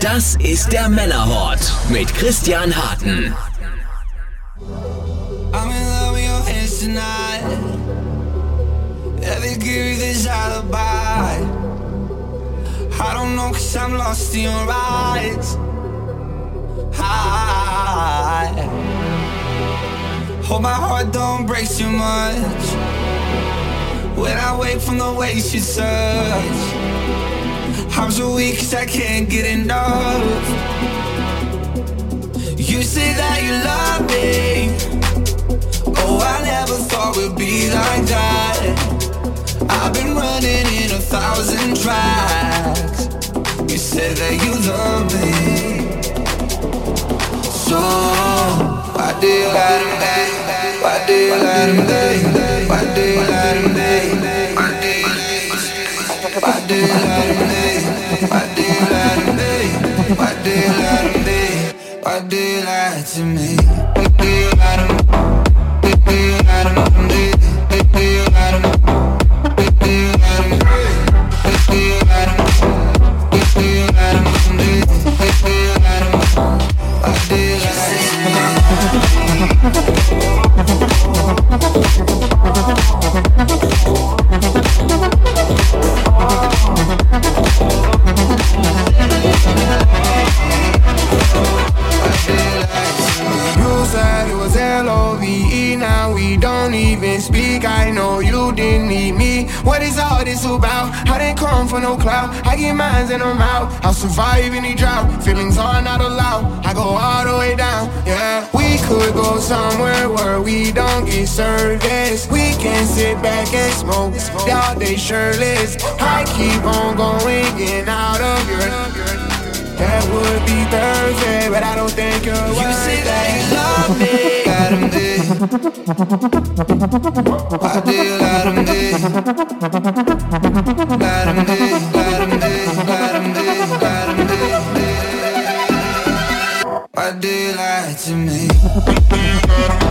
Das ist der Männerhort mit Christian Harten. I'm in love with your hands tonight. Give you this alibi. I don't know cause I'm lost in your eyes. Hope my heart don't break too much. When I wake from the way. I'm so weak cause I can't get enough. You say that you love me. Oh, I never thought we'd be like that. I've been running in a thousand tracks. You said that you love me. So, why do you let him be? Why do you let him be? Why do you let him be? Why do you why do you be? Why do you be? Why do you lie to me? Why do let him? Why do him be? Why do let him? Why do let him? Why do let him? Why do him be? Why do you let him? Why said it was L-O-V-E, now we don't even speak. I know you didn't need me. What is all this about? I didn't come for no clout? I get mines and I'm out. I'll survive any drought. Feelings are not allowed. I go all the way down, yeah We could go somewhere where we don't get service. We can sit back and smoke. Y'all day shirtless. I keep on going, getting out of your that would be Thursday, but I don't think you're You say that you love me, let him be. Why do you let him be? Let him be, let him be, let him be, let him be. Why do you lie to me?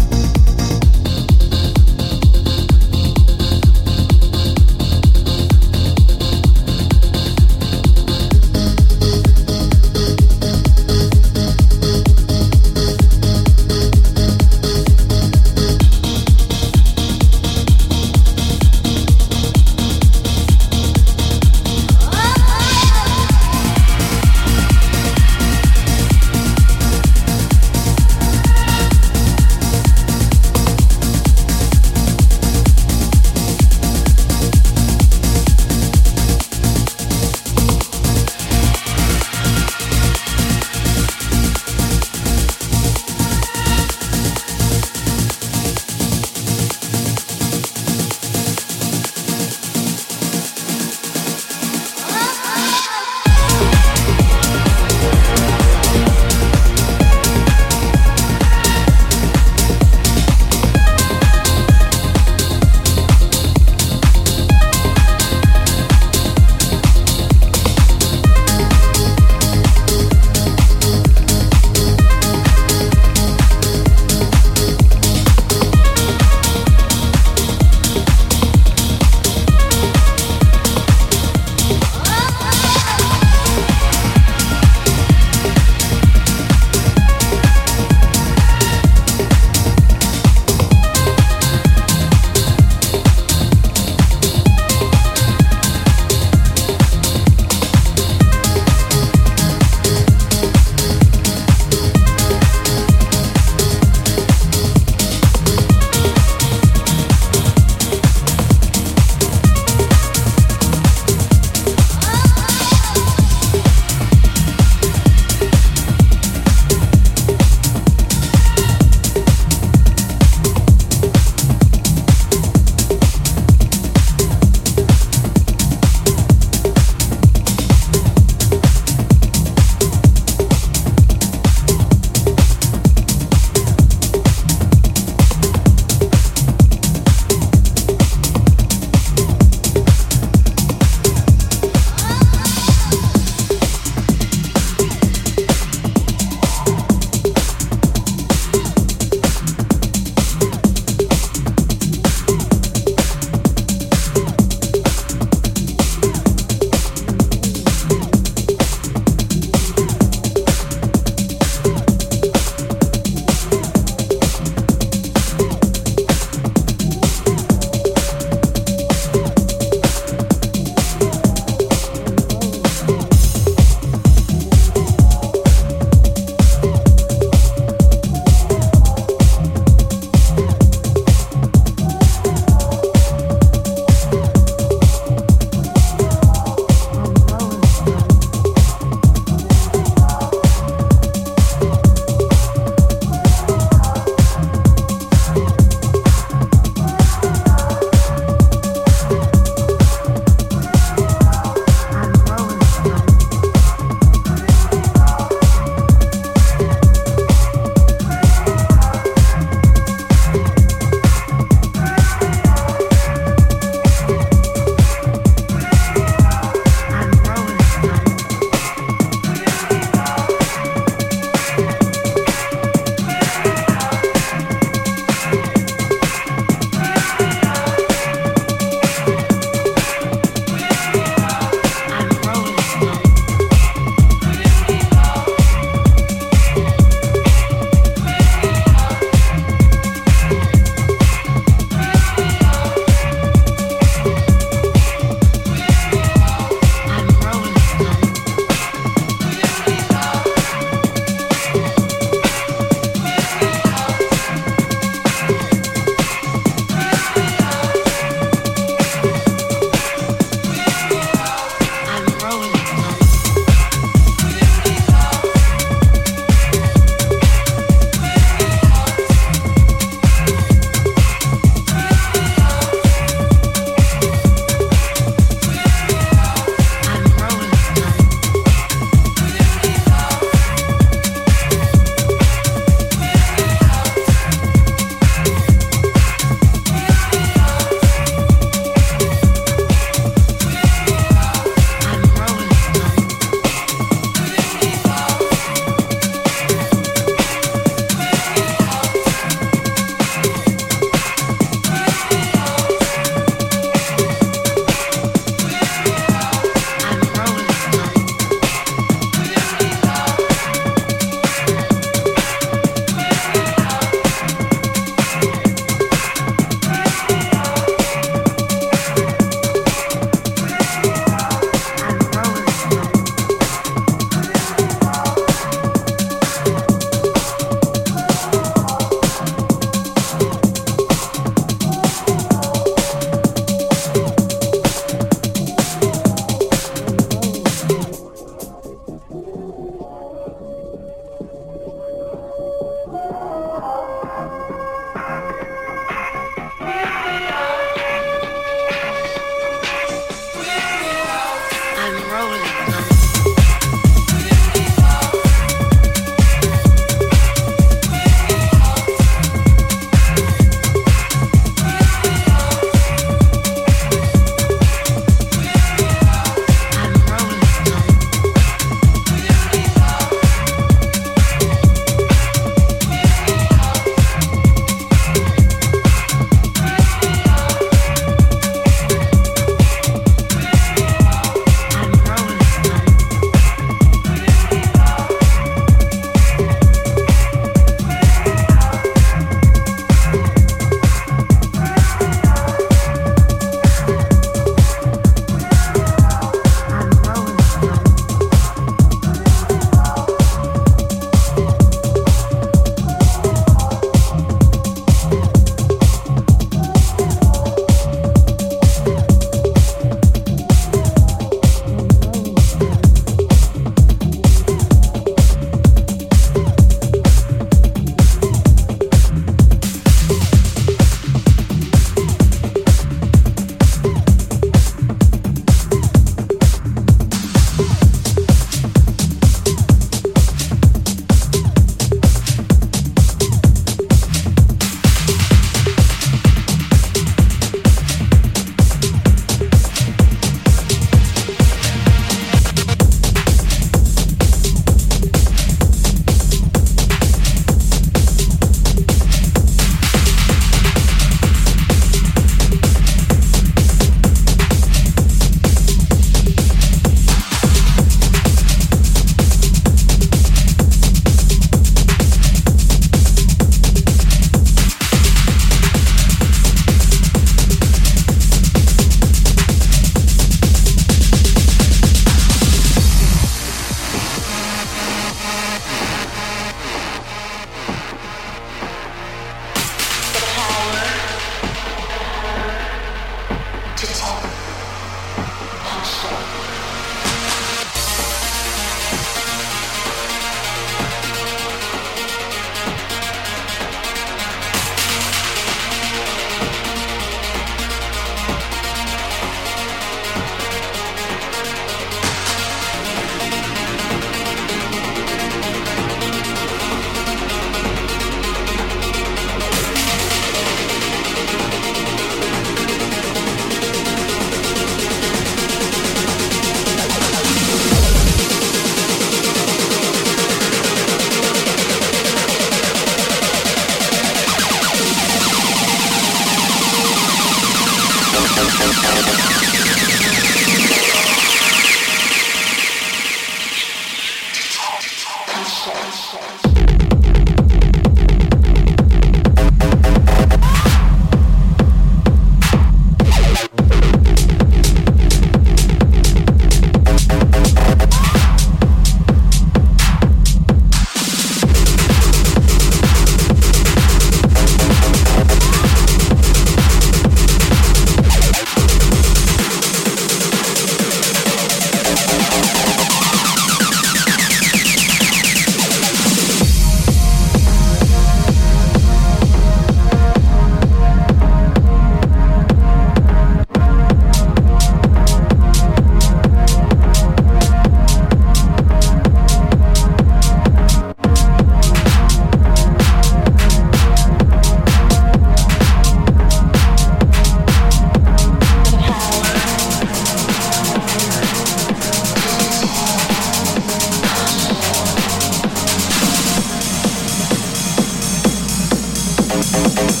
Thank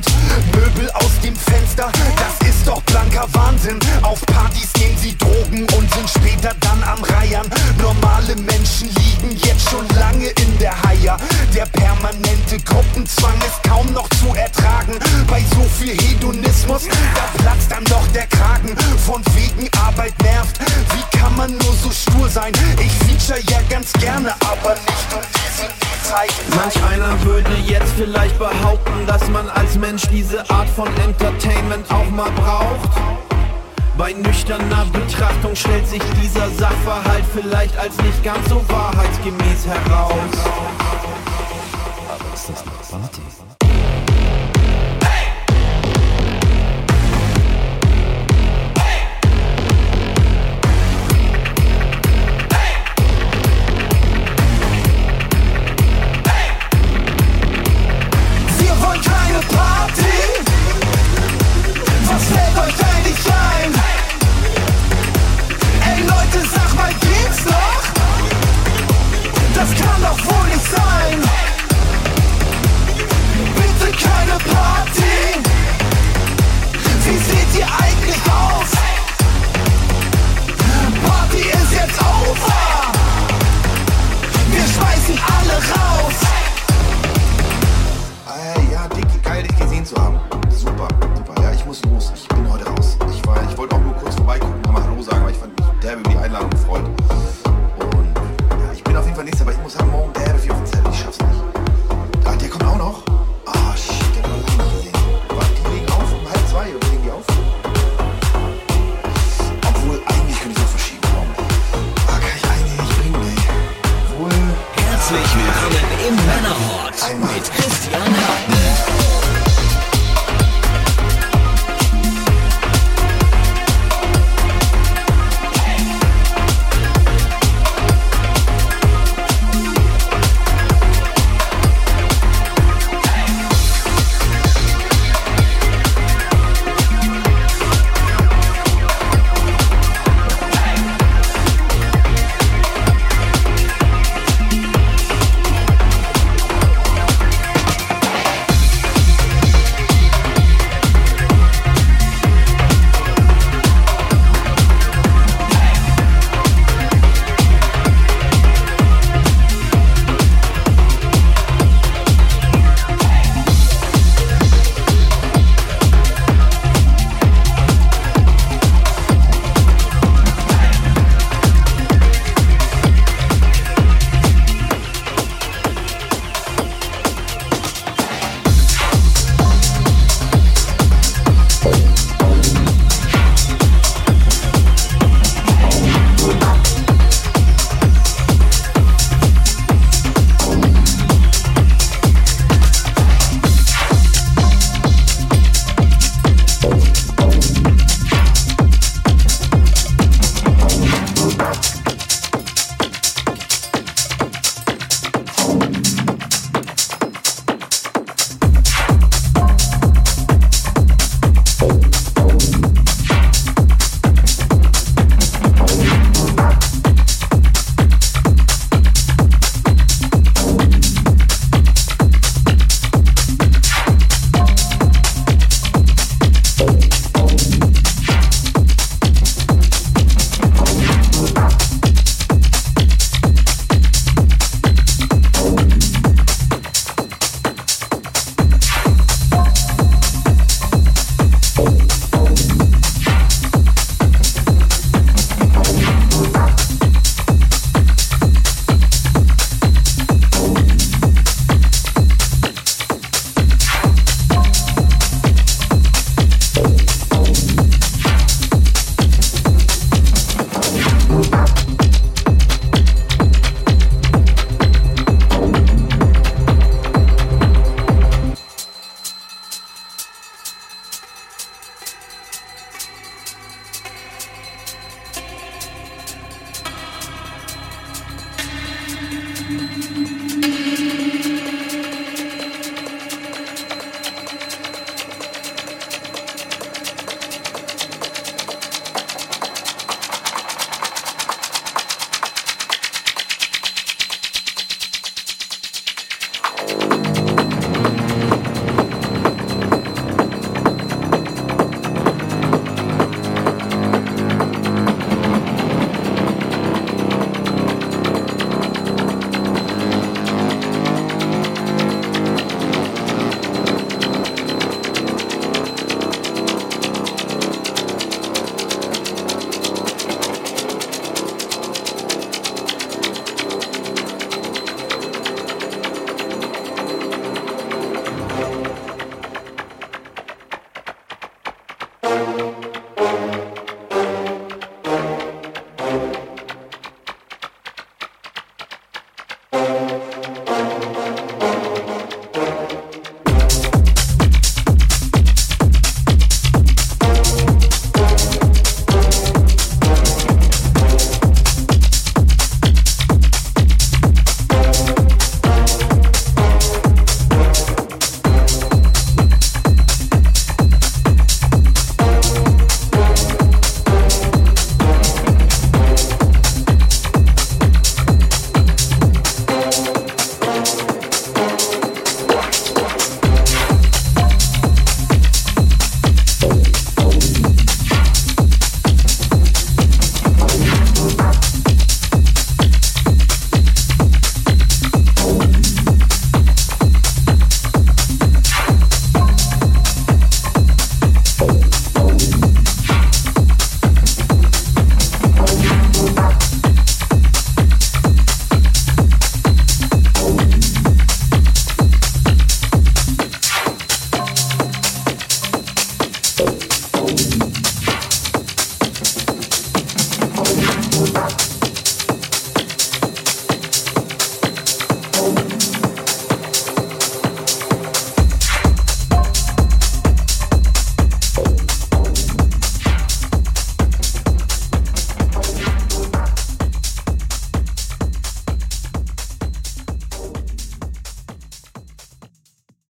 present. Mensch diese Art von Entertainment auch mal braucht. Bei nüchterner Betrachtung stellt sich dieser Sachverhalt vielleicht als nicht ganz so wahrheitsgemäß heraus.